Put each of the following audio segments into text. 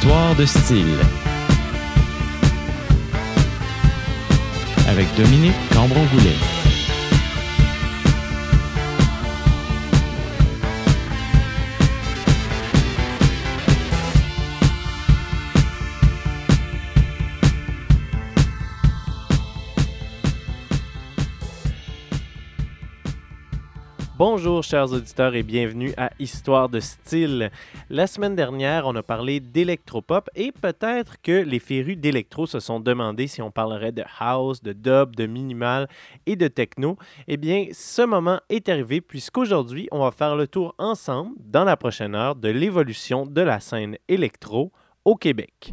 Histoire de style. Avec Dominique Cambron-Goulet. Bonjour chers auditeurs et bienvenue à Histoire de style. La semaine dernière, on a parlé d'électropop et peut-être que les férus d'électro se sont demandé si on parlerait de house, de dub, de minimal et de techno. Eh bien, ce moment est arrivé puisqu'aujourd'hui, on va faire le tour ensemble dans la prochaine heure de l'évolution de la scène électro au Québec.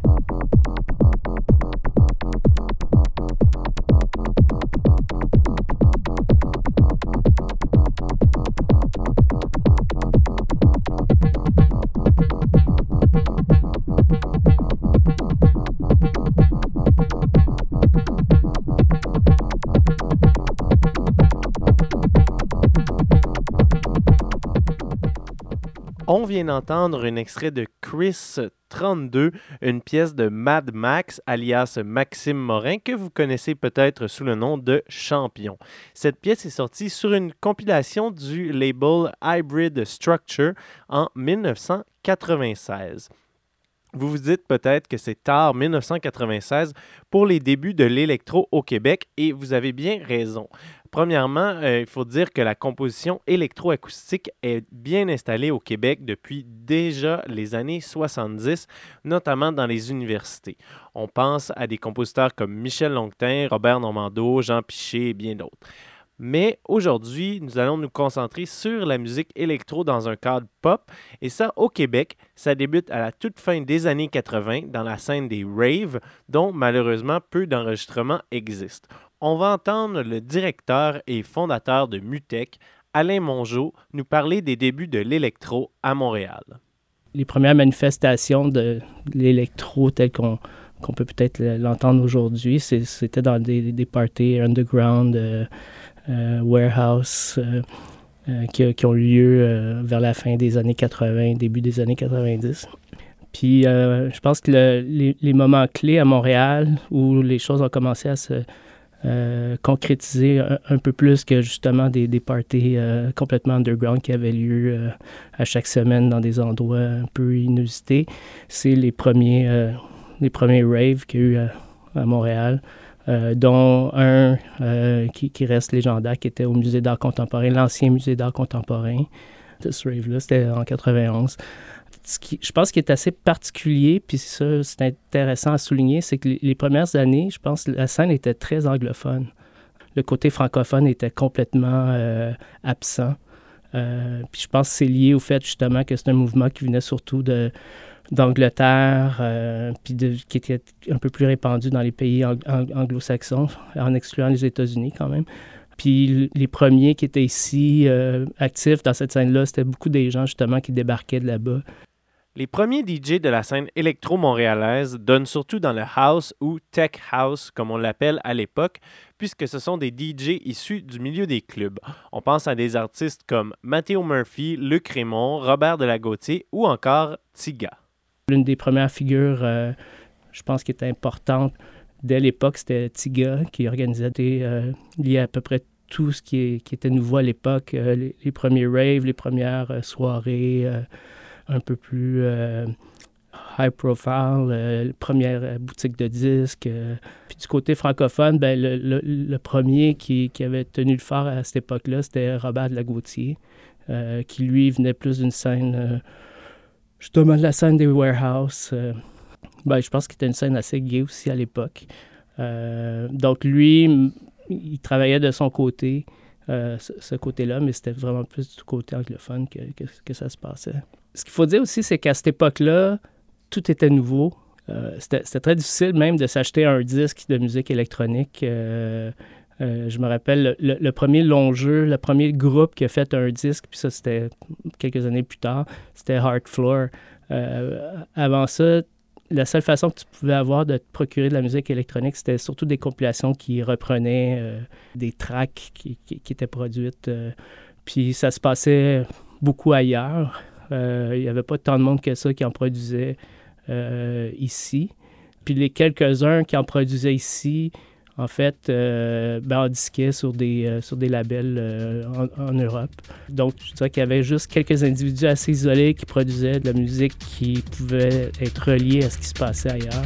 On vient d'entendre un extrait de Chris 32, une pièce de Mad Max, alias Maxime Morin, que vous connaissez peut-être sous le nom de Champion. Cette pièce est sortie sur une compilation du label Hybrid Structure en 1996. Vous vous dites peut-être que c'est tard 1996 pour les débuts de l'électro au Québec et vous avez bien raison. Premièrement, euh, il faut dire que la composition électroacoustique est bien installée au Québec depuis déjà les années 70, notamment dans les universités. On pense à des compositeurs comme Michel Longtin, Robert Normando, Jean Piché et bien d'autres. Mais aujourd'hui, nous allons nous concentrer sur la musique électro dans un cadre pop. Et ça, au Québec, ça débute à la toute fin des années 80 dans la scène des raves, dont malheureusement peu d'enregistrements existent. On va entendre le directeur et fondateur de Mutech, Alain Mongeau, nous parler des débuts de l'électro à Montréal. Les premières manifestations de l'électro tel qu'on peut peut-être l'entendre aujourd'hui, c'était dans des, parties underground. Euh, warehouse euh, euh, qui, ont eu lieu vers la fin des années 80, début des années 90. Puis je pense que les, moments clés à Montréal où les choses ont commencé à se concrétiser un, peu plus que justement des, des parties complètement underground qui avaient lieu à chaque semaine dans des endroits un peu inusités, c'est les premiers, les premiers raves qu'il y a eu à Montréal. Euh, dont un euh, qui, reste légendaire, qui était au Musée d'art contemporain, l'ancien Musée d'art contemporain de ce rave-là, c'était en 91. Ce qui, je pense qu'il est assez particulier, puis ça, c'est intéressant à souligner, c'est que les, premières années, je pense, la scène était très anglophone. Le côté francophone était complètement euh, absent. puis je pense que c'est lié au fait justement que c'est un mouvement qui venait surtout de, d'Angleterre, euh, puis qui était un peu plus répandu dans les pays anglo-saxons, en excluant les États-Unis quand même. Puis les premiers qui étaient ici euh, actifs dans cette scène-là, c'était beaucoup des gens justement qui débarquaient de là-bas. Les premiers DJ de la scène électro-montréalaise donnent surtout dans le house ou tech house, comme on l'appelle à l'époque, puisque ce sont des DJ issus du milieu des clubs. On pense à des artistes comme Matteo Murphy, Luc Raymond, Robert Delagautier ou encore Tiga. L'une des premières figures, euh, je pense, qui était importante dès l'époque, c'était Tiga, qui organisait des, euh, liés à peu près tout ce qui, était nouveau à l'époque, euh, les, premiers raves, les premières soirées un peu plus high profile, les premières boutiques de disques. Puis du côté francophone, ben, le, premier qui, avait tenu le phare à cette époque-là, c'était Robert de Lagautier, qui lui venait plus d'une scène justement la scène des warehouses. Euh, ben, je pense qu'il était une scène assez gay aussi à l'époque. Euh, donc lui, il travaillait de son côté, euh, ce, côté-là, mais c'était vraiment plus du côté anglophone que, que, ça se passait. Ce qu'il faut dire aussi, c'est qu'à cette époque-là, tout était nouveau. c'était très difficile même de s'acheter un disque de musique électronique. Euh, je me rappelle le, premier long jeu, le premier groupe qui a fait un disque, puis ça c'était quelques années plus tard, c'était Hard Floor. Euh, avant ça, la seule façon que tu pouvais avoir de te procurer de la musique électronique, c'était surtout des compilations qui reprenaient euh, des tracks qui, étaient produites. puis ça se passait beaucoup ailleurs. Il n'y avait pas tant de monde que ça qui en produisait ici. Puis les quelques-uns qui en produisaient ici, en fait, euh, ben, en disquaient sur des, euh, sur des labels euh, en, en, Europe. Donc, je dirais qu'il y avait juste quelques individus assez isolés qui produisaient de la musique qui pouvait être reliée à ce qui se passait ailleurs.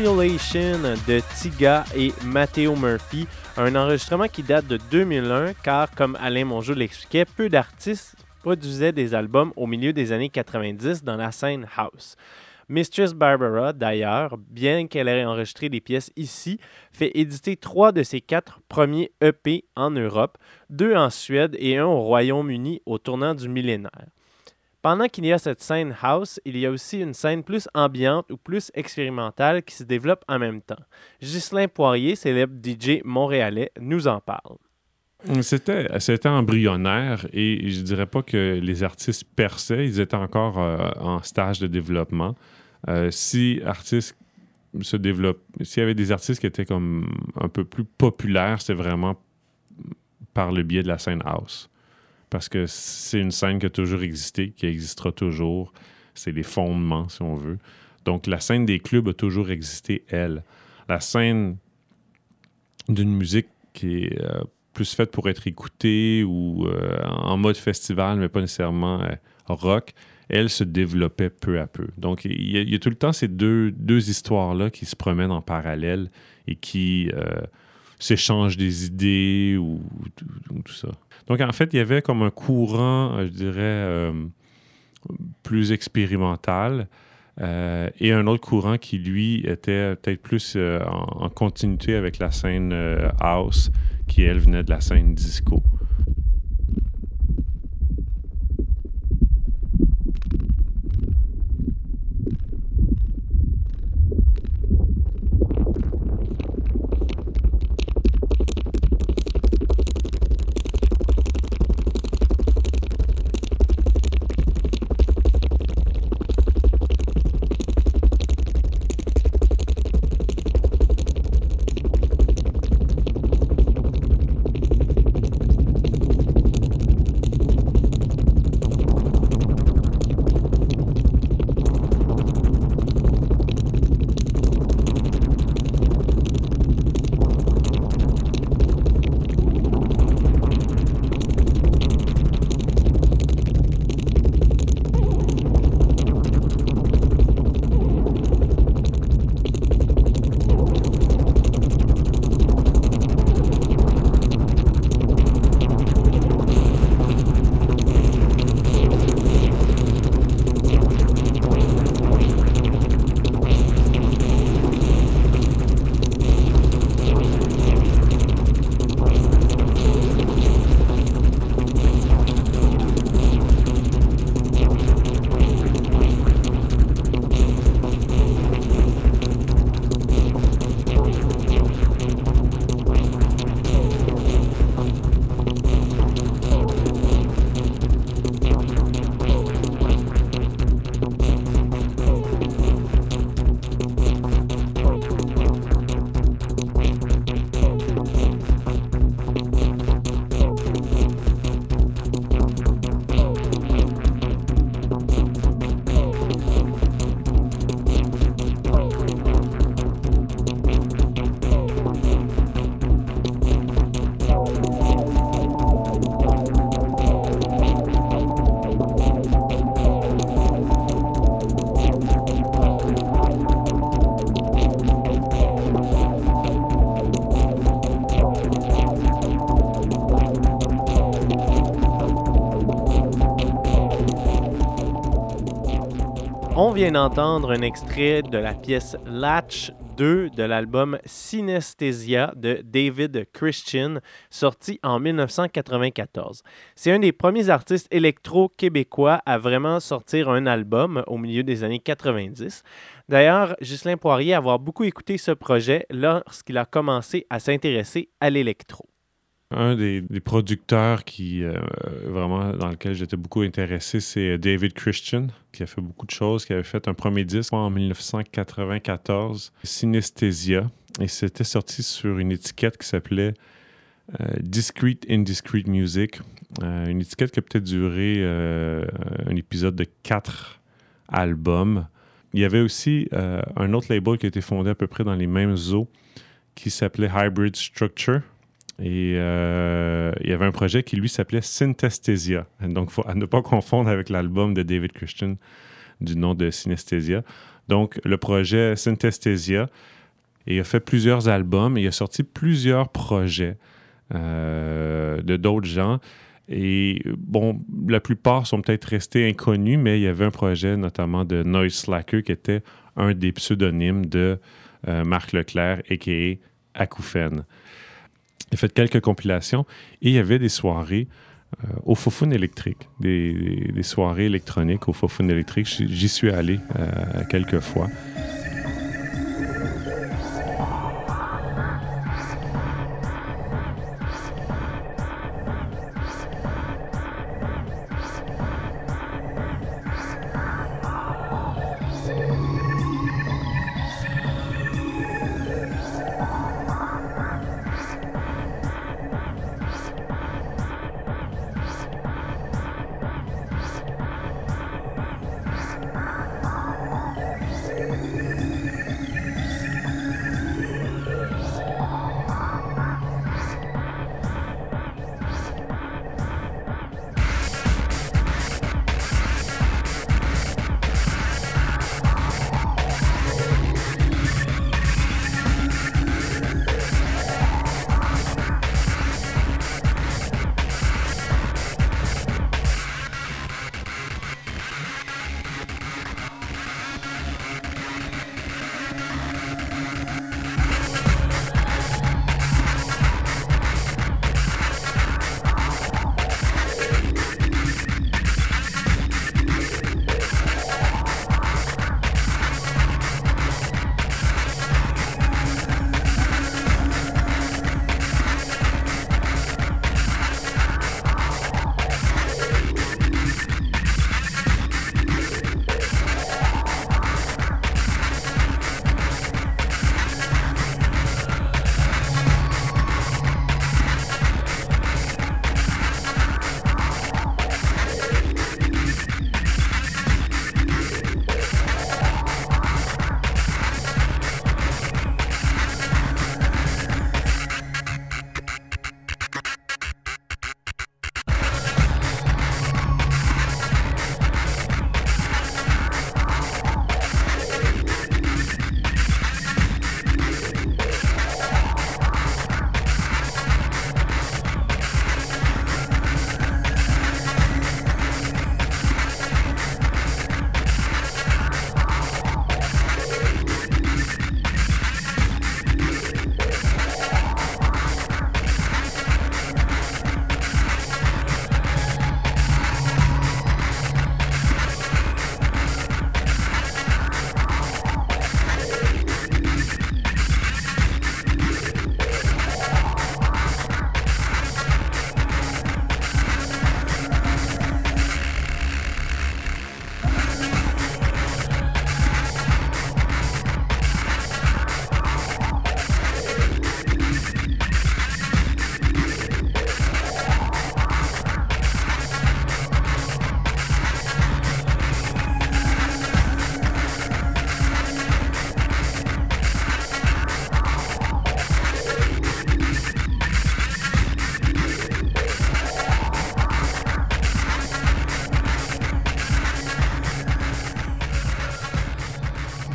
Simulation de Tiga et Matteo Murphy, un enregistrement qui date de 2001 car, comme Alain Mongeau l'expliquait, peu d'artistes produisaient des albums au milieu des années 90 dans la scène house. Mistress Barbara, d'ailleurs, bien qu'elle ait enregistré des pièces ici, fait éditer trois de ses quatre premiers EP en Europe, deux en Suède et un au Royaume-Uni au tournant du millénaire. Pendant qu'il y a cette scène house, il y a aussi une scène plus ambiante ou plus expérimentale qui se développe en même temps. Ghislain Poirier, célèbre DJ montréalais, nous en parle. C'était, c'était embryonnaire et je dirais pas que les artistes perçaient, ils étaient encore euh, en stage de développement. Euh, si artistes se développent, s'il y avait des artistes qui étaient comme un peu plus populaires, c'est vraiment par le biais de la scène house parce que c'est une scène qui a toujours existé, qui existera toujours. C'est les fondements, si on veut. Donc, la scène des clubs a toujours existé, elle. La scène d'une musique qui est euh, plus faite pour être écoutée ou euh, en mode festival, mais pas nécessairement euh, rock, elle se développait peu à peu. Donc, il y, a, tout le temps ces deux, deux histoires-là qui se promènent en parallèle et qui s'échangent des idées ou, ou, tout ça. Donc, en fait, il y avait comme un courant, euh, je dirais, euh, plus expérimental euh, et un autre courant qui, lui, était peut-être plus en, continuité avec la scène house, qui, elle, venait de la scène disco. On vient d'entendre un extrait de la pièce Latch 2 de l'album Synesthesia de David Christian, sorti en 1994. C'est un des premiers artistes électro-québécois à vraiment sortir un album au milieu des années 90. D'ailleurs, Ghislain Poirier a beaucoup écouté ce projet lorsqu'il a commencé à s'intéresser à l'électro. Un des, producteurs qui euh, vraiment dans lequel j'étais beaucoup intéressé, c'est David Christian, qui a fait beaucoup de choses, qui avait fait un premier disque en 1994, Synesthesia, et c'était sorti sur une étiquette qui s'appelait euh, Discrete Indiscrete Music, euh, une étiquette qui a peut-être duré euh, un épisode de quatre albums. Il y avait aussi euh, un autre label qui a été fondé à peu près dans les mêmes eaux, qui s'appelait Hybrid Structure. Et euh, il y avait un projet qui, lui, s'appelait Synesthesia. Donc, à ne pas confondre avec l'album de David Christian du nom de Synesthesia. Donc, le projet Synesthesia, et il a fait plusieurs albums il a sorti plusieurs projets euh, de d'autres gens. Et bon, la plupart sont peut-être restés inconnus, mais il y avait un projet notamment de Noise Slacker qui était un des pseudonymes de euh, Marc Leclerc, a.k.a. Acouphène. Il a fait quelques compilations et il y avait des soirées euh, au Fofun électrique, des, soirées électroniques au Fofun électrique. J'y j'y suis allé euh, quelques fois.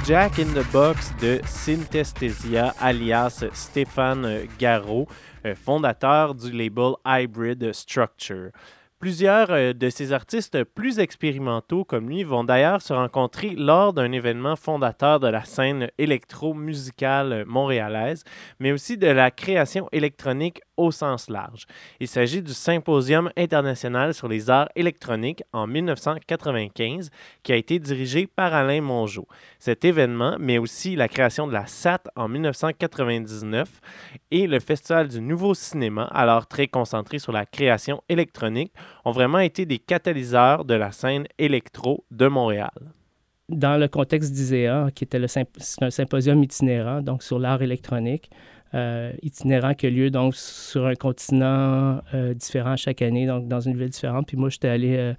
Jack in the Box de Synesthesia, alias Stéphane Garot, euh, fondateur du label Hybrid Structure. Plusieurs euh, de ces artistes plus expérimentaux comme lui vont d'ailleurs se rencontrer lors d'un événement fondateur de la scène électro-musicale montréalaise, mais aussi de la création électronique au sens large. Il s'agit du Symposium international sur les arts électroniques en 1995 qui a été dirigé par Alain Mongeau. Cet événement, mais aussi la création de la SAT en 1999 et le Festival du Nouveau Cinéma, alors très concentré sur la création électronique, ont vraiment été des catalyseurs de la scène électro de Montréal dans le contexte d'ISEA, qui était le un symposium itinérant, donc sur l'art électronique, euh, itinérant qui a lieu donc sur un continent euh, différent chaque année, donc dans une ville différente. Puis moi, j'étais allé euh,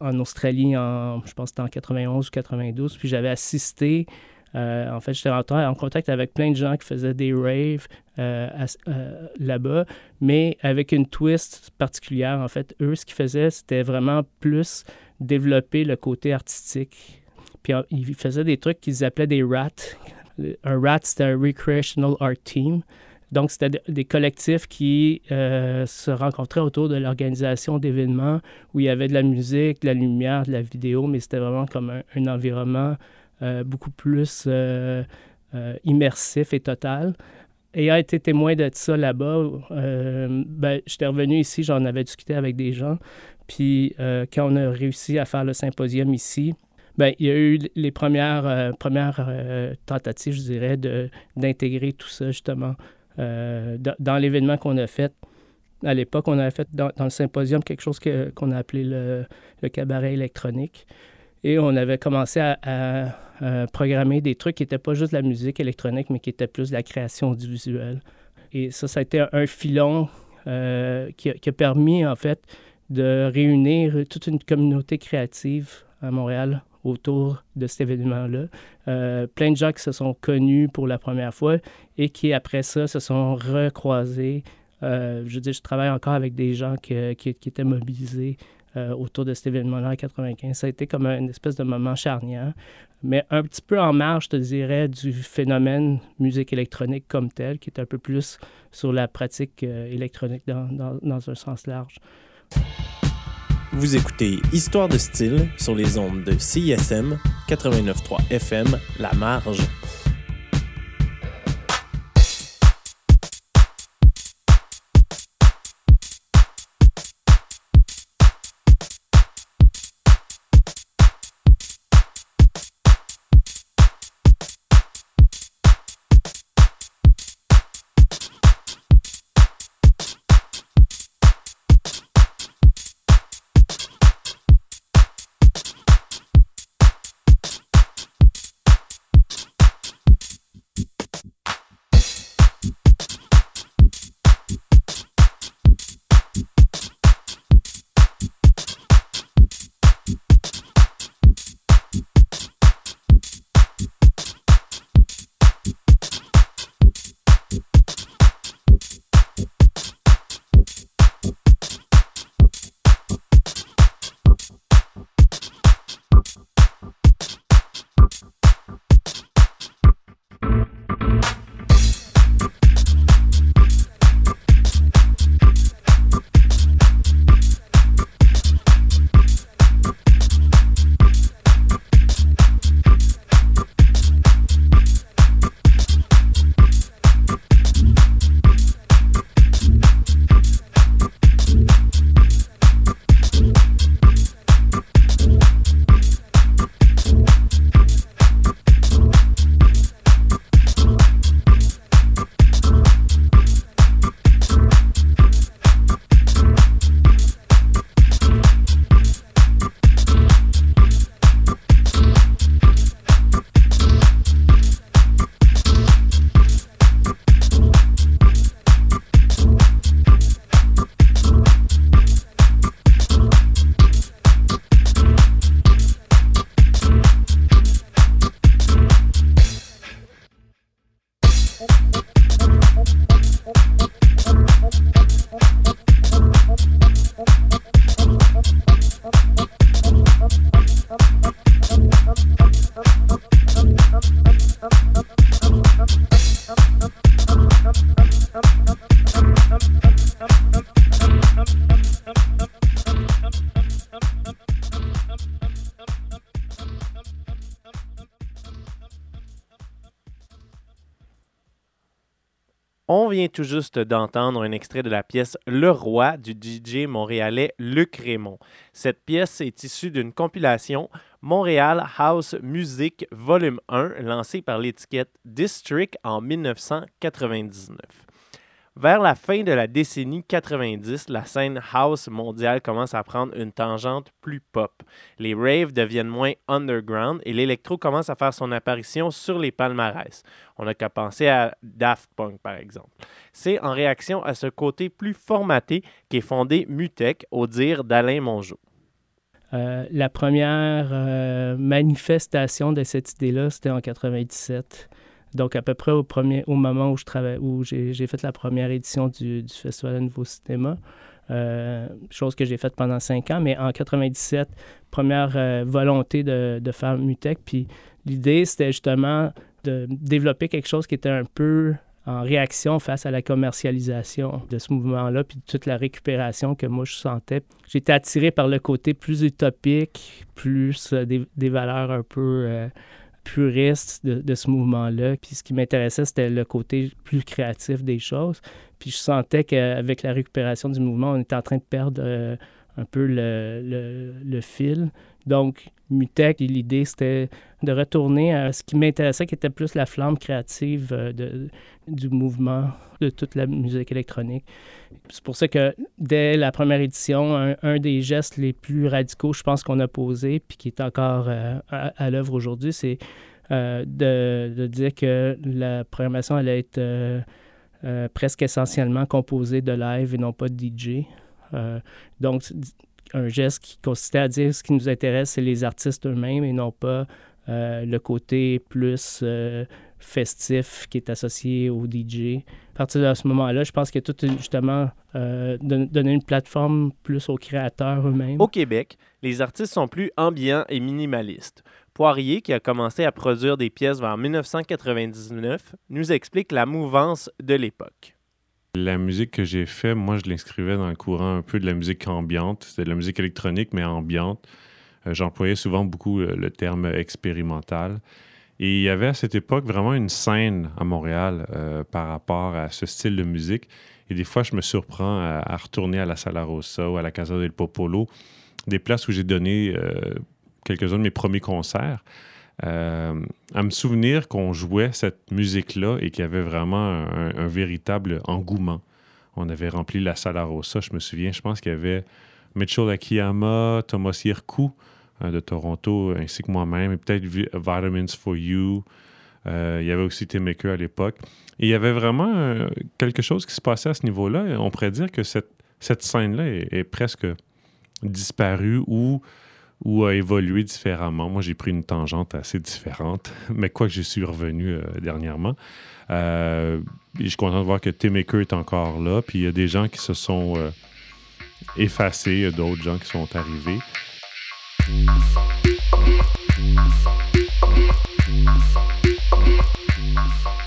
en Australie, en, je pense que en 91 ou 92, puis j'avais assisté. en fait, j'étais en, contact avec plein de gens qui faisaient des raves là-bas, mais avec une twist particulière. En fait, eux, ce qu'ils faisaient, c'était vraiment plus développer le côté artistique. Puis ils faisaient des trucs qu'ils appelaient des rats, un RAT, c'était un Recreational Art Team. Donc, c'était des collectifs qui euh, se rencontraient autour de l'organisation d'événements où il y avait de la musique, de la lumière, de la vidéo, mais c'était vraiment comme un, environnement euh, beaucoup plus euh, immersif et total. Ayant été témoin de ça là-bas, ben, j'étais revenu ici, j'en avais discuté avec des gens. Puis, quand on a réussi à faire le symposium ici, Bien, il y a eu les premières, premières tentatives, je dirais, d'intégrer tout ça justement euh, dans, l'événement qu'on a fait. À l'époque, on avait fait dans, le symposium quelque chose qu'on a appelé le, cabaret électronique. Et on avait commencé à, programmer des trucs qui n'étaient pas juste de la musique électronique, mais qui étaient plus de la création du. Et ça, ça a été un, filon qui, qui, a permis, en fait, de réunir toute une communauté créative à Montréal autour de cet événement-là. Euh, plein de gens qui se sont connus pour la première fois et qui, après ça, se sont recroisés. Euh, je dire, je travaille encore avec des gens qui, étaient mobilisés euh, autour de cet événement-là en 95. Ça a été comme une espèce de moment charnière, mais un petit peu en marge, je te dirais, du phénomène musique électronique comme tel, qui est un peu plus sur la pratique électronique dans, dans, dans un sens large. Vous écoutez Histoire de style sur les ondes de CISM 89.3 FM La Marge. Tout juste d'entendre un extrait de la pièce Le Roi du DJ montréalais Luc Raymond. Cette pièce est issue d'une compilation Montréal House Music Volume 1 lancée par l'étiquette District en 1999. Vers la fin de la décennie 90, la scène house mondiale commence à prendre une tangente plus pop. Les raves deviennent moins underground et l'électro commence à faire son apparition sur les palmarès. On n'a qu'à penser à Daft Punk par exemple. C'est en réaction à ce côté plus formaté qu'est fondé Mutech au dire d'Alain Mongeau. Euh, la première euh, manifestation de cette idée-là, c'était en 97. Donc, à peu près au, premier, au moment où, je où j'ai fait la première édition du, Festival de Nouveau Cinéma, euh, chose que j'ai faite pendant cinq ans, mais en 97, première euh, volonté de, faire Mutec. Puis l'idée, c'était justement de développer quelque chose qui était un peu en réaction face à la commercialisation de ce mouvement-là, puis toute la récupération que moi je sentais. J'étais attiré par le côté plus utopique, plus euh, des, valeurs un peu puriste de, ce mouvement-là. Puis ce qui m'intéressait, c'était le côté plus créatif des choses. Puis je sentais qu'avec la récupération du mouvement, on était en train de perdre euh, un peu le, le, fil. Donc, Mutec, l'idée, c'était de retourner à ce qui m'intéressait, qui était plus la flamme créative de, du mouvement de toute la musique électronique. C'est pour ça que dès la première édition, un, des gestes les plus radicaux, je pense, qu'on a posé, puis qui est encore euh, à, l'œuvre aujourd'hui, c'est euh, de, dire que la programmation allait être euh, presque essentiellement composée de live et non pas de DJ. Donc, un geste qui consistait à dire ce qui nous intéresse, c'est les artistes eux-mêmes et non pas le côté plus festif qui est associé au DJ. À partir de ce moment-là, je pense que tout justement euh, donner une plateforme plus aux créateurs eux-mêmes. Au Québec, les artistes sont plus ambiants et minimalistes. Poirier, qui a commencé à produire des pièces vers 1999, nous explique la mouvance de l'époque. La musique que j'ai faite, moi, je l'inscrivais dans le courant un peu de la musique ambiante. C'était de la musique électronique, mais ambiante. Euh, J'employais souvent beaucoup le, le, terme expérimental. Et il y avait à cette époque vraiment une scène à Montréal euh, par rapport à ce style de musique. Et des fois, je me surprends à, retourner à la Sala Rossa ou à la Casa del Popolo, des places où j'ai donné euh, quelques-uns de mes premiers concerts. Euh, à me souvenir qu'on jouait cette musique-là et qu'il y avait vraiment un, véritable engouement. On avait rempli la Sala Rossa, je me souviens, je pense qu'il y avait Mitchell Akiyama, Thomas euh, de Toronto, ainsi que moi-même, et peut-être Vitamins for You. Euh, il y avait aussi Tim Maker à l'époque. Et il y avait vraiment euh, quelque chose qui se passait à ce niveau-là. On pourrait dire que cette, scène-là est, presque disparue ou a évolué différemment. Moi, j'ai pris une tangente assez différente, mais quoi que j'y suis revenu euh, dernièrement. Je suis content de voir que Tim Maker est encore là, puis il y a des gens qui se sont effacés, d'autres gens qui sont arrivés. Thank you.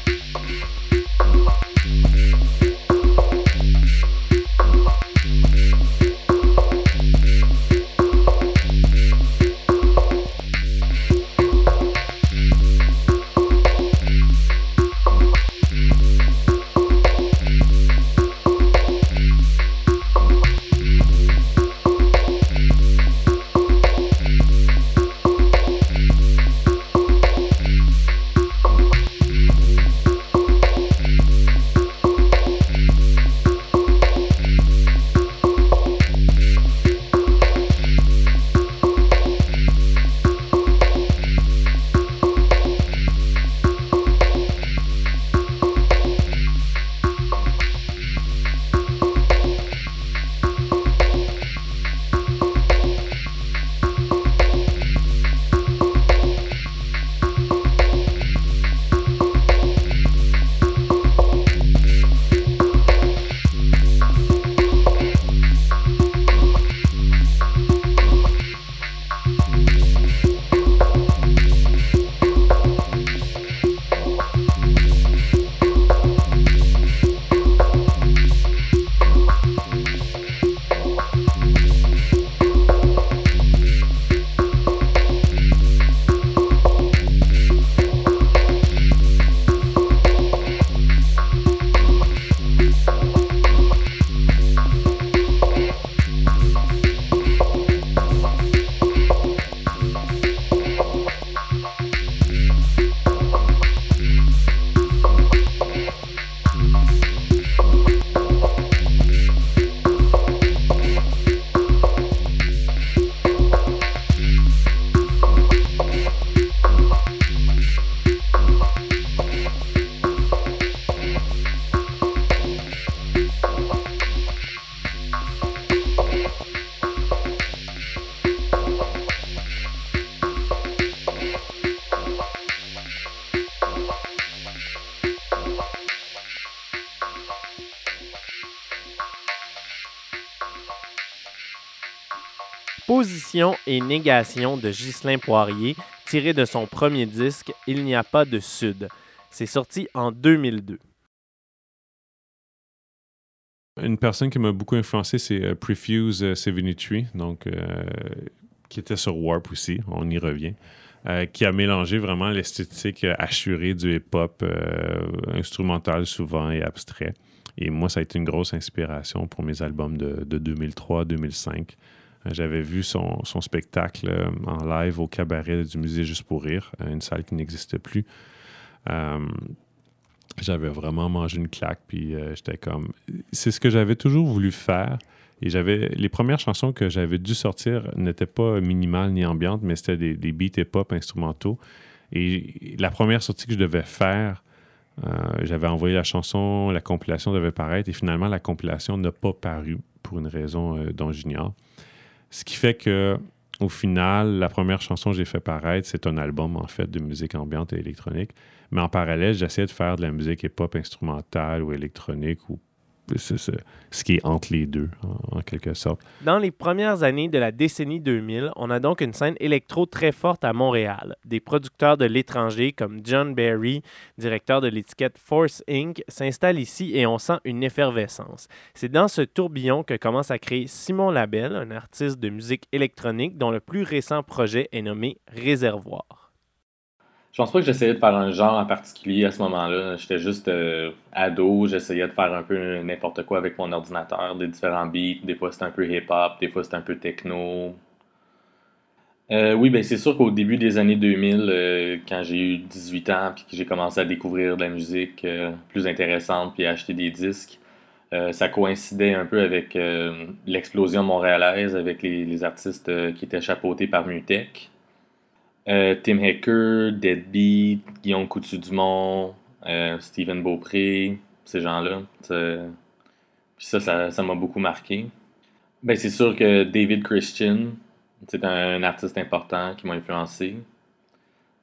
Et négation de Ghislain Poirier, tiré de son premier disque Il n'y a pas de Sud. C'est sorti en 2002. Une personne qui m'a beaucoup influencé, c'est euh, Prefuse euh, 73, donc, euh, qui était sur Warp aussi, on y revient, euh, qui a mélangé vraiment l'esthétique assurée du hip-hop, instrumental souvent et abstrait. Et moi, ça a été une grosse inspiration pour mes albums de, de 2003-2005. Euh, J'avais vu son, spectacle euh, en live au cabaret du Musée Juste pour Rire, euh, une salle qui n'existe plus. Euh, j'avais vraiment mangé une claque, puis j'étais comme. C'est ce que j'avais toujours voulu faire. Et j'avais. Les premières chansons que j'avais dû sortir n'étaient pas minimales ni ambiantes, mais c'était des, beats hip-hop instrumentaux. Et la première sortie que je devais faire, j'avais envoyé la chanson, la compilation devait paraître, et finalement, la compilation n'a pas paru pour une raison dont j'ignore. Ce qui fait que, au final, la première chanson que j'ai fait paraître, c'est un album, en fait, de musique ambiante et électronique. Mais en parallèle, j'essayais de faire de la musique hip-hop instrumentale ou électronique ou ce qui est entre les deux, en, en quelque sorte. Dans les premières années de la décennie 2000, on a donc une scène électro très forte à Montréal. Des producteurs de l'étranger comme John Barry, directeur de l'étiquette Force Inc., s'installent ici et on sent une effervescence. C'est dans ce tourbillon que commence à créer Simon Labelle, un artiste de musique électronique dont le plus récent projet est nommé Réservoir. Je pense pas que j'essayais de faire un genre en particulier à ce moment-là. J'étais juste euh, ado, j'essayais de faire un peu n'importe quoi avec mon ordinateur, des différents beats. Des fois c'était un peu hip-hop, des fois c'était un peu techno. Euh, oui, ben c'est sûr qu'au début des années 2000, euh, quand j'ai eu 18 ans puis que j'ai commencé à découvrir de la musique plus intéressante puis à acheter des disques, ça coïncidait un peu avec l'explosion montréalaise, avec les, les artistes qui étaient chapeautés par Mutech. Euh, Tim Hacker, Deadbeat, Guillaume Coutu-Dumont, euh, Stephen Beaupré, ces gens-là. Puis ça, ça m'a beaucoup marqué. Ben, c'est sûr que David Christian, c'est un, artiste important qui m'a influencé.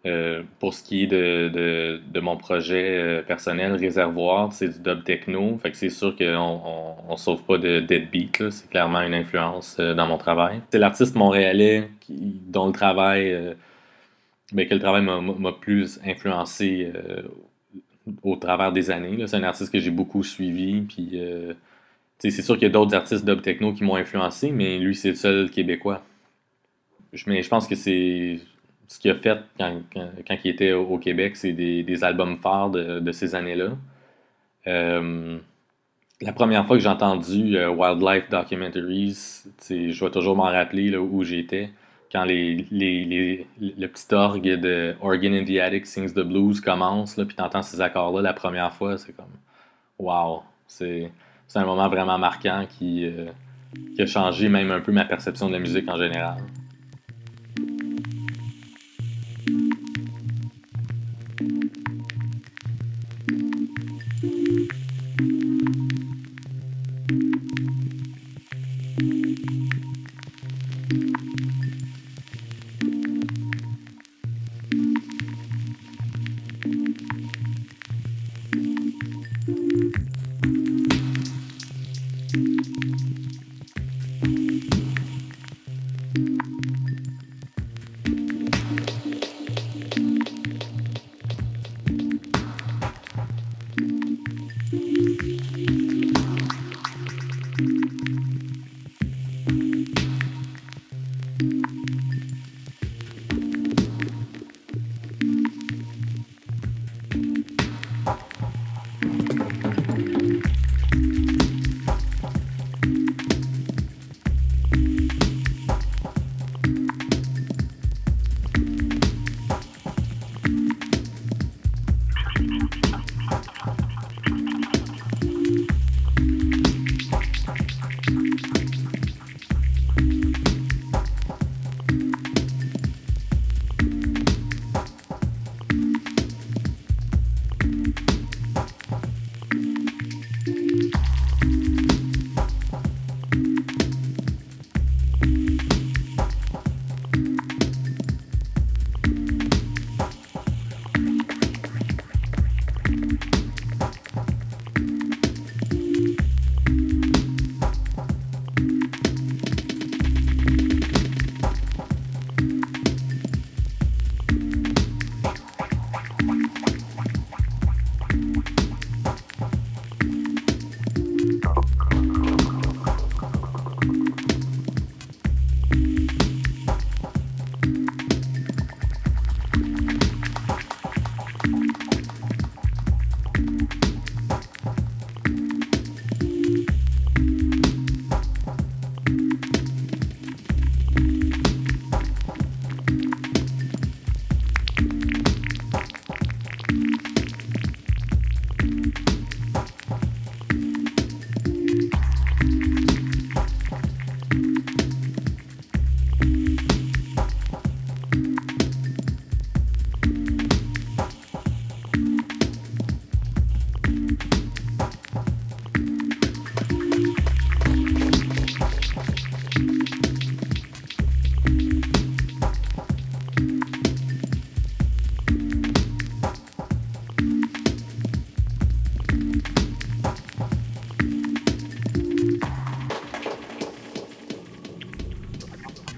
Euh, pour ce qui est de, de, mon projet euh, personnel, Réservoir, c'est du dub techno. Fait que c'est sûr qu'on on, sauve pas de Deadbeat. C'est clairement une influence dans mon travail. C'est l'artiste montréalais qui, dont le travail, le travail m'a- plus influencé euh, au travers des années. C'est un artiste que j'ai beaucoup suivi. Puis, euh, c'est sûr qu'il y a d'autres artistes dub techno qui m'ont influencé, mais lui, c'est le seul québécois. Je, mais je pense que c'est ce qu'il a fait quand, il était au, Québec, c'est des, albums phares de, ces années-là. Euh, la première fois que j'ai entendu Wildlife Documentaries, je vais toujours m'en rappeler où j'étais quand les, les, les, le petit orgue de Organ in the Attic Sings the Blues commence, là, puis t'entends ces accords-là la première fois, c'est comme Wow! C'est un moment vraiment marquant qui, euh, qui a changé même un peu ma perception de la musique en général.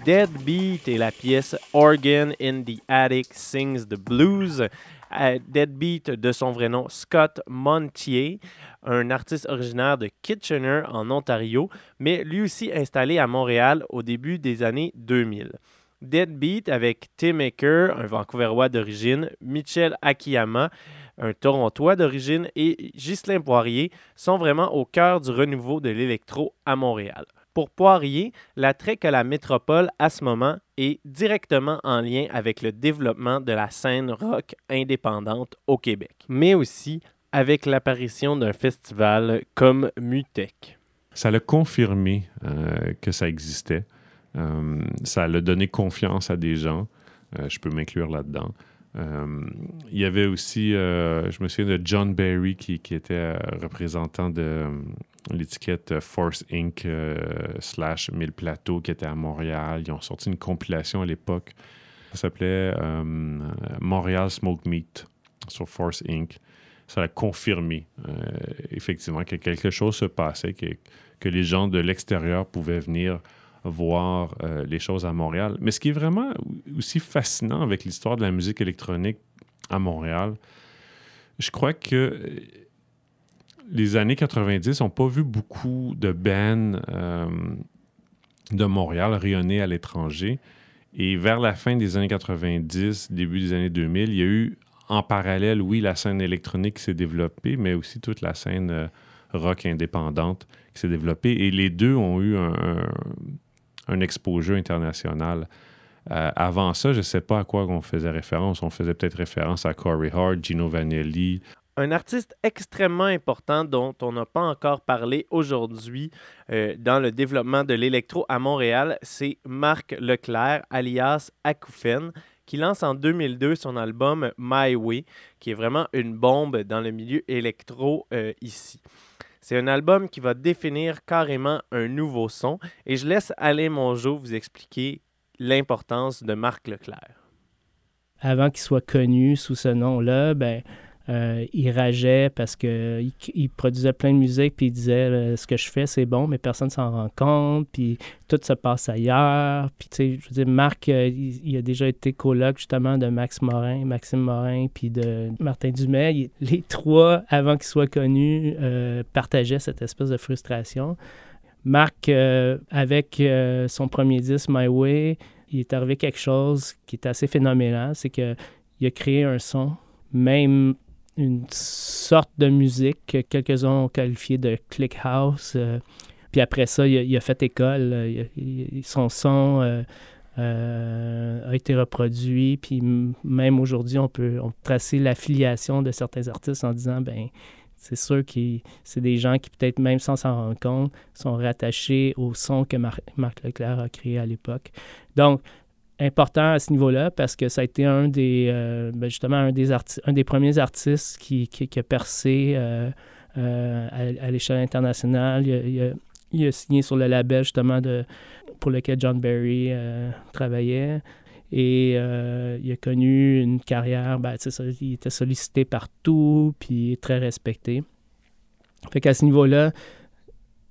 Deadbeat et la pièce Organ in the Attic Sings the Blues. Euh, Deadbeat, de son vrai nom Scott Montier, un artiste originaire de Kitchener en Ontario, mais lui aussi installé à Montréal au début des années 2000. Deadbeat avec Tim Aker, un Vancouverois d'origine, Michel Akiyama, un Torontois d'origine, et Ghislain Poirier sont vraiment au cœur du renouveau de l'électro à Montréal. Pour Poirier, l'attrait que la métropole à ce moment est directement en lien avec le développement de la scène rock indépendante au Québec, mais aussi avec l'apparition d'un festival comme Mutech. Ça l'a confirmé euh, que ça existait. Euh, ça l'a donné confiance à des gens. Euh, je peux m'inclure là-dedans. Il y avait aussi, je me souviens de John Barry qui, qui était représentant de l'étiquette Force Inc. Euh, slash 1000 Plateaux qui était à Montréal. Ils ont sorti une compilation à l'époque. Ça s'appelait euh, Montréal Smoke Meat sur Force Inc. Ça a confirmé euh, effectivement que quelque chose se passait, que, que les gens de l'extérieur pouvaient venir voir les choses à Montréal. Mais ce qui est vraiment aussi fascinant avec l'histoire de la musique électronique à Montréal, je crois que les années 90 n'ont pas vu beaucoup de bands euh, de Montréal rayonner à l'étranger. Et vers la fin des années 90, début des années 2000, il y a eu en parallèle, oui, la scène électronique qui s'est développée, mais aussi toute la scène euh, rock indépendante qui s'est développée. Et les deux ont eu un, exposure international. Euh, avant ça, je ne sais pas à quoi on faisait référence. On faisait peut-être référence à Corey Hart, Gino Vanelli, un artiste extrêmement important dont on n'a pas encore parlé aujourd'hui euh, dans le développement de l'électro à Montréal, c'est Marc Leclerc, alias Akoufen, qui lance en 2002 son album My Way, qui est vraiment une bombe dans le milieu électro euh, ici. C'est un album qui va définir carrément un nouveau son et je laisse Alain Mongeau vous expliquer l'importance de Marc Leclerc. Avant qu'il soit connu sous ce nom-là, ben, euh, il rageait parce qu'il il produisait plein de musique, puis il disait euh, ce que je fais, c'est bon, mais personne s'en rend compte, puis tout se passe ailleurs. Puis, tu sais, je veux dire, Marc, euh, il, a déjà été coloc justement de Max Morin, Maxime Morin, puis de Martin Dumais. les trois, avant qu'ils soient connus, partageaient cette espèce de frustration. Marc, avec son premier disque, My Way, il est arrivé quelque chose qui est assez phénoménal, c'est qu'il a créé un son même une sorte de musique que quelques-uns ont qualifié de click house. Euh, puis après ça, il a, fait école. Euh, son son euh, a été reproduit. Puis même aujourd'hui, on peut, tracer l'affiliation de certains artistes en disant, ben c'est sûr que c'est des gens qui, peut-être même sans s'en rendre compte, sont rattachés au son que Marc Leclerc a créé à l'époque. Donc, important à ce niveau-là parce que ça a été un des euh, ben, justement un des un des premiers artistes qui, qui, a percé euh, euh, à, l'échelle internationale. Il a, signé sur le label justement de pour lequel John Barry travaillait. Et il a connu une carrière, ben, il était sollicité partout, puis très respecté. Fait qu'à ce niveau-là,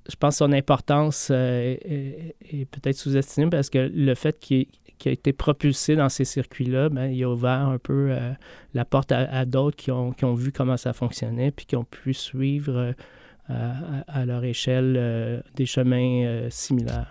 je pense que son importance est, peut-être sous-estimée parce que le fait qu'il qui a été propulsé dans ces circuits-là, ben, il a ouvert un peu euh, la porte à, d'autres qui ont, qui ont, vu comment ça fonctionnait, puis qui ont pu suivre euh, à, leur échelle euh, des chemins similaires.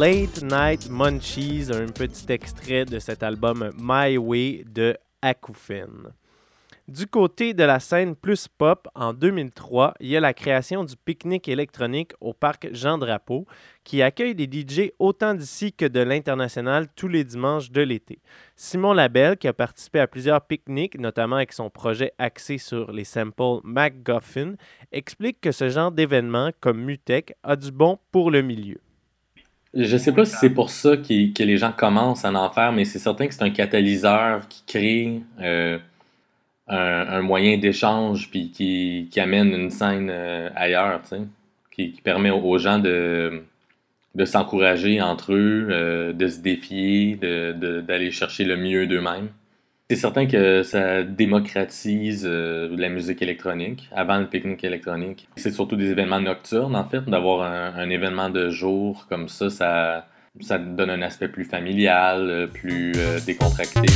Late Night Munchies, un petit extrait de cet album My Way de Akoufen. Du côté de la scène plus pop, en 2003, il y a la création du pique-nique électronique au parc Jean Drapeau, qui accueille des DJ autant d'ici que de l'international tous les dimanches de l'été. Simon Labelle, qui a participé à plusieurs pique-niques, notamment avec son projet axé sur les samples MacGuffin, explique que ce genre d'événement, comme Mutech, a du bon pour le milieu. Je sais pas si c'est pour ça que les gens commencent à en faire, mais c'est certain que c'est un catalyseur qui crée euh, un, moyen d'échange puis qui, amène une scène euh, ailleurs, qui, qui, permet aux gens de, de s'encourager entre eux, euh, de se défier, d'aller de, chercher le mieux d'eux-mêmes. C'est certain que ça démocratise euh, la musique électronique avant le pique-nique électronique. C'est surtout des événements nocturnes, en fait. D'avoir un, événement de jour comme ça, ça, ça donne un aspect plus familial, plus décontracté.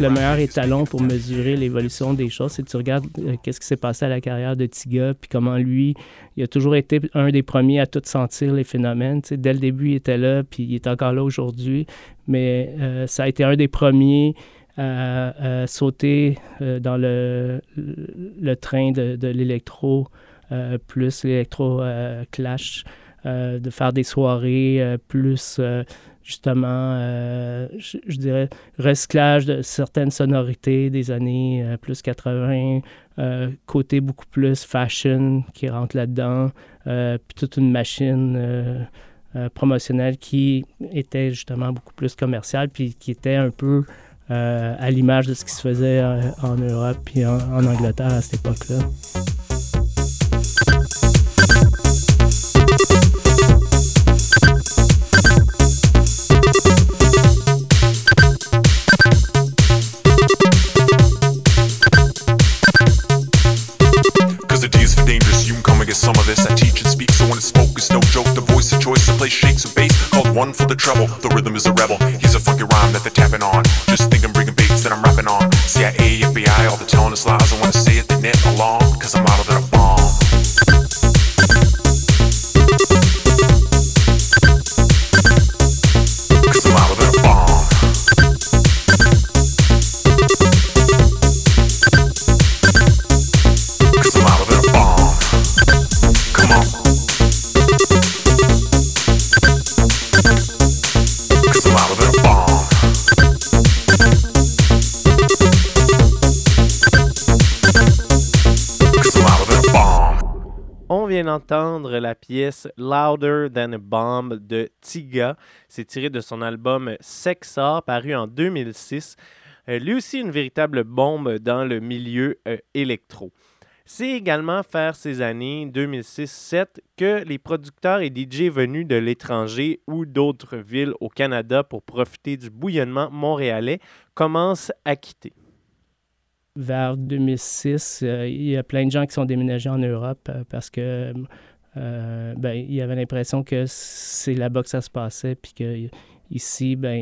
Le meilleur étalon pour mesurer l'évolution des choses, c'est que tu regardes euh, qu'est-ce qui s'est passé à la carrière de Tiga, puis comment lui, il a toujours été un des premiers à tout sentir les phénomènes. dès le début, il était là, puis il est encore là aujourd'hui, mais euh, ça a été un des premiers à, sauter euh, dans le, le, train de, de l'électro, plus l'électro-clash, de faire des soirées plus justement, euh, je, dirais, recyclage de certaines sonorités des années euh, plus 80, euh, côté beaucoup plus fashion qui rentre là-dedans, puis toute une machine promotionnelle qui était justement beaucoup plus commerciale, puis qui était un peu à l'image de ce qui se faisait en Europe et en Angleterre à cette époque-là. One for the treble. The rhythm is a rebel. He's a funky rhyme that they're tapping on. Just think I'm bringing beats that I'm rapping on. CIA, FBI, all the telling us lies. I wanna say it, they net along, cause I'm out of the entendre la pièce Louder Than a Bomb de Tiga. C'est tiré de son album Sexa, paru en 2006. Euh, lui aussi une véritable bombe dans le milieu euh, électro. C'est également faire ces années 2006-7 que les producteurs et DJ venus de l'étranger ou d'autres villes au Canada pour profiter du bouillonnement montréalais commencent à quitter vers 2006, euh, il y a plein de gens qui sont déménagés en Europe euh, parce que euh, ben, il y avait l'impression que c'est là-bas que ça se passait, puis que ici, ben,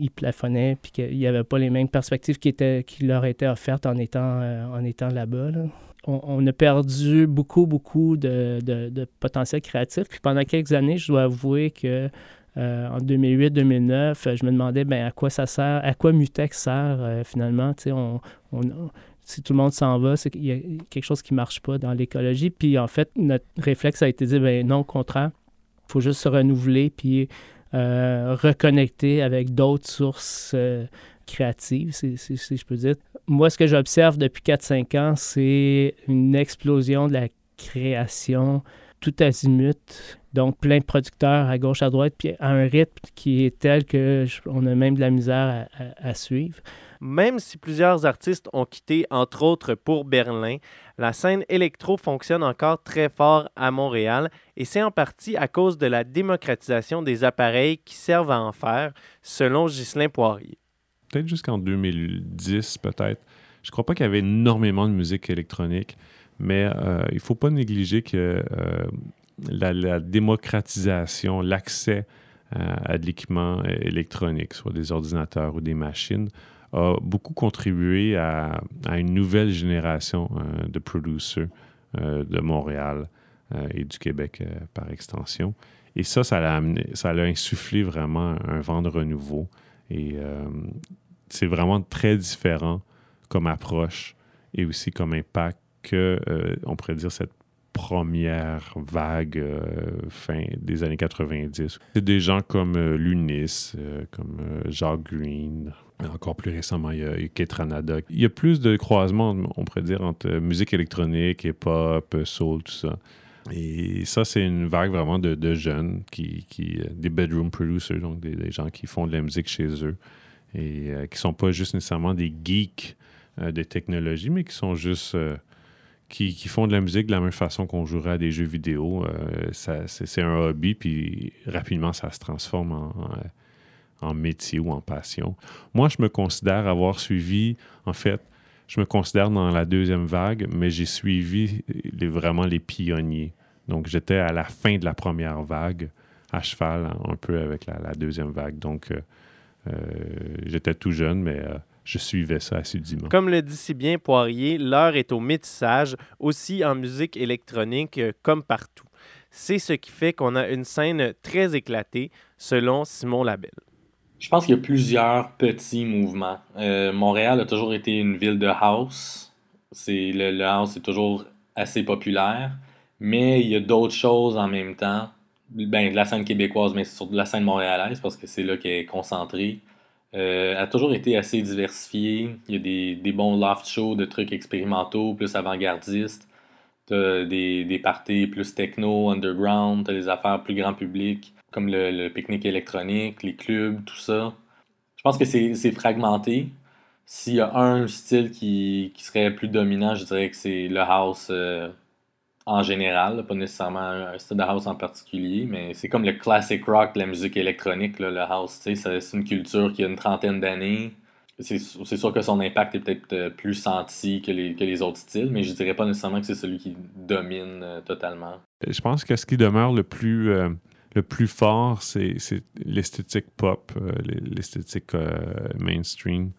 ils, plafonnaient, puis qu'il n'y avait pas les mêmes perspectives qui, étaient, qui leur étaient offertes en étant, en étant là-bas. On, a perdu beaucoup, beaucoup de, de, de, potentiel créatif. Puis pendant quelques années, je dois avouer que euh, en 2008-2009, je me demandais ben, à quoi ça sert, à quoi Mutex sert euh, finalement. Si tout le monde s'en va, c'est qu'il y a quelque chose qui ne marche pas dans l'écologie. Puis en fait, notre réflexe a été de dire, ben non, au contraire, il faut juste se renouveler puis euh, reconnecter avec d'autres sources euh, créatives, si, si, je peux dire. Moi, ce que j'observe depuis 4-5 ans, c'est une explosion de la création tout azimut. Donc, plein de producteurs à gauche, à droite, puis à un rythme qui est tel qu'on a même de la misère à, suivre. Même si plusieurs artistes ont quitté, entre autres pour Berlin, la scène électro fonctionne encore très fort à Montréal et c'est en partie à cause de la démocratisation des appareils qui servent à en faire, selon Ghislain Poirier. Peut-être jusqu'en 2010, peut-être. Je crois pas qu'il y avait énormément de musique électronique. Mais euh, il ne faut pas négliger que euh, la, démocratisation, l'accès euh, à de l'équipement électronique, soit des ordinateurs ou des machines, a beaucoup contribué à, une nouvelle génération de producers de Montréal et du Québec par extension. Et ça, ça l'a insufflé vraiment un vent de renouveau. Et c'est vraiment très différent comme approche et aussi comme impact que, euh, on pourrait dire, cette première vague euh, fin des années 90. C'est des gens comme euh, Lunis, comme Jacques Green. Encore plus récemment, il y a, il Il y a plus de croisements, on pourrait dire, entre musique électronique, hip-hop, soul, tout ça. Et ça, c'est une vague vraiment de, jeunes, qui, qui, des bedroom producers, donc des, gens qui font de la musique chez eux et qui ne sont pas juste nécessairement des geeks de technologie, mais qui sont juste qui, font de la musique de la même façon qu'on jouerait à des jeux vidéo. Euh, c'est un hobby, puis rapidement, ça se transforme en, métier ou en passion. Moi, je me considère avoir suivi, en fait, je me considère dans la deuxième vague, mais j'ai suivi vraiment les pionniers. Donc, j'étais à la fin de la première vague, à cheval un peu avec la, deuxième vague. Donc, euh, euh, j'étais tout jeune, mais je suivais ça assidûment. Comme le dit si bien Poirier, l'heure est au métissage, aussi en musique électronique euh, comme partout. C'est ce qui fait qu'on a une scène très éclatée, selon Simon Labelle. Je pense qu'il y a plusieurs petits mouvements. Euh, Montréal a toujours été une ville de house. C'est, le, house est toujours assez populaire, mais il y a d'autres choses en même temps. Ben, de la scène québécoise, mais surtout de la scène montréalaise, parce que c'est là qu'elle est concentrée. Euh, a toujours été assez diversifié. Il y a des, des, bons loft shows de trucs expérimentaux, plus avant-gardistes. T'as des, des parties plus techno, underground. T'as des affaires plus grand public, comme le, pique-nique électronique, les clubs, tout ça. Je pense que c'est fragmenté. S'il y a un style qui, qui, serait plus dominant, je dirais que c'est le house euh, en général, pas nécessairement un style de house en particulier, mais c'est comme le classic rock la musique électronique, le house, c'est une culture qui a une trentaine d'années. C'est sûr que son impact est peut-être euh, plus senti que les, autres styles, mais je dirais pas nécessairement que c'est celui qui domine euh, totalement. Je pense que ce qui demeure le plus, euh, fort, c'est l'esthétique pop, l'esthétique mainstream.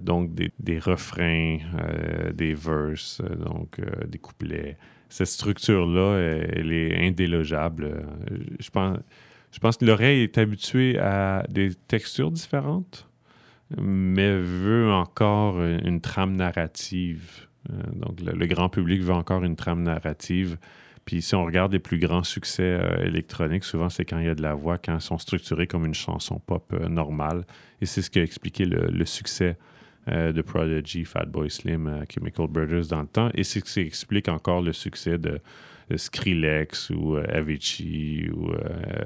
donc des, des refrains, des verses, donc des couplets cette structure-là, elle, est indélogeable. Je pense, je pense que l'oreille est habituée à des textures différentes, mais veut encore une trame narrative. Euh, donc, le, grand public veut encore une trame narrative. Puis si on regarde les plus grands succès euh, électroniques, souvent c'est quand il y a de la voix, quand elles sont structurées comme une chanson pop euh, normale. Et c'est ce qui a expliqué le succès euh, de Prodigy, Fatboy Slim, euh, Chemical Brothers dans le temps. Et c'est ce qui explique encore le succès de, Skrillex ou euh, Avicii ou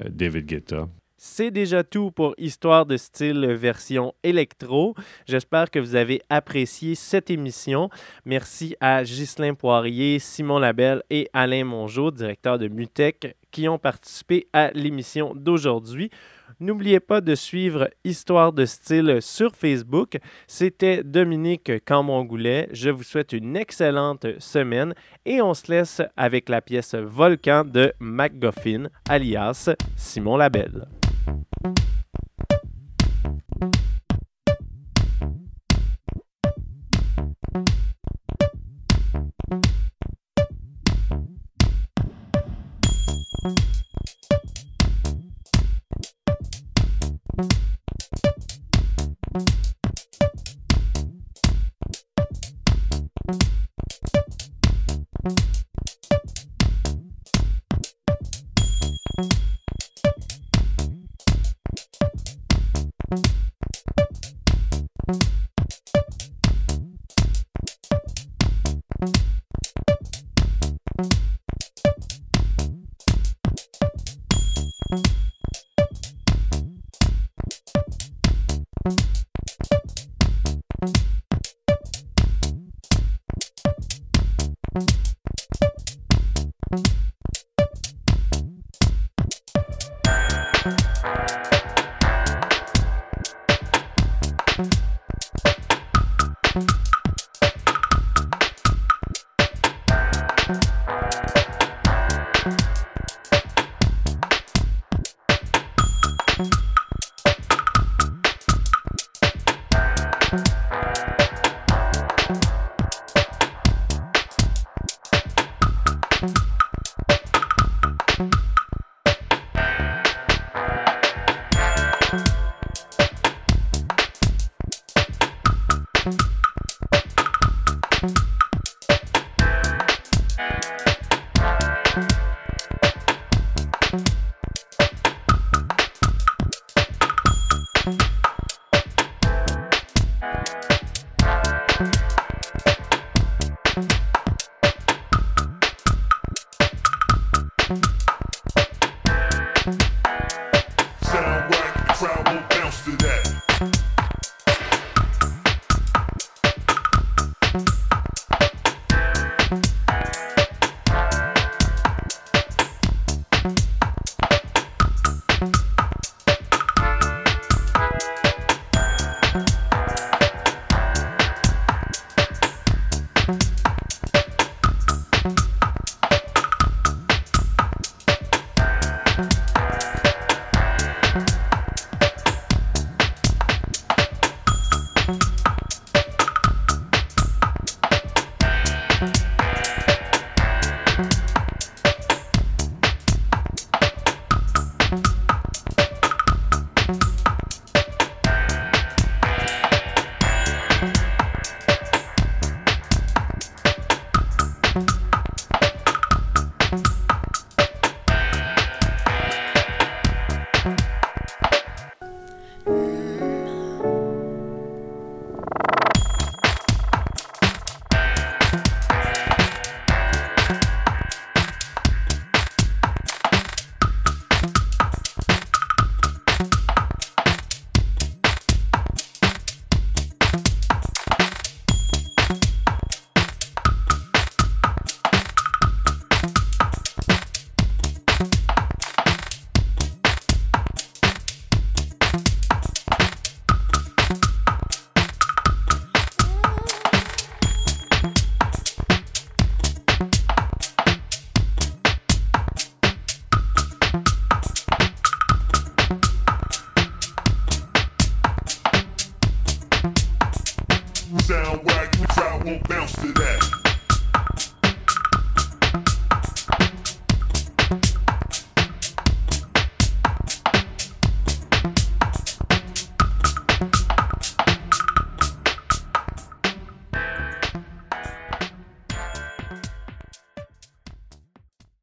David Guetta. C'est déjà tout pour Histoire de style version électro. J'espère que vous avez apprécié cette émission. Merci à Ghislain Poirier, Simon Labelle et Alain Mongeau, directeur de Mutech, qui ont participé à l'émission d'aujourd'hui. N'oubliez pas de suivre Histoire de style sur Facebook. C'était Dominique Cambongoulet. Je vous souhaite une excellente semaine et on se laisse avec la pièce Volcan de MacGuffin, alias Simon Labelle.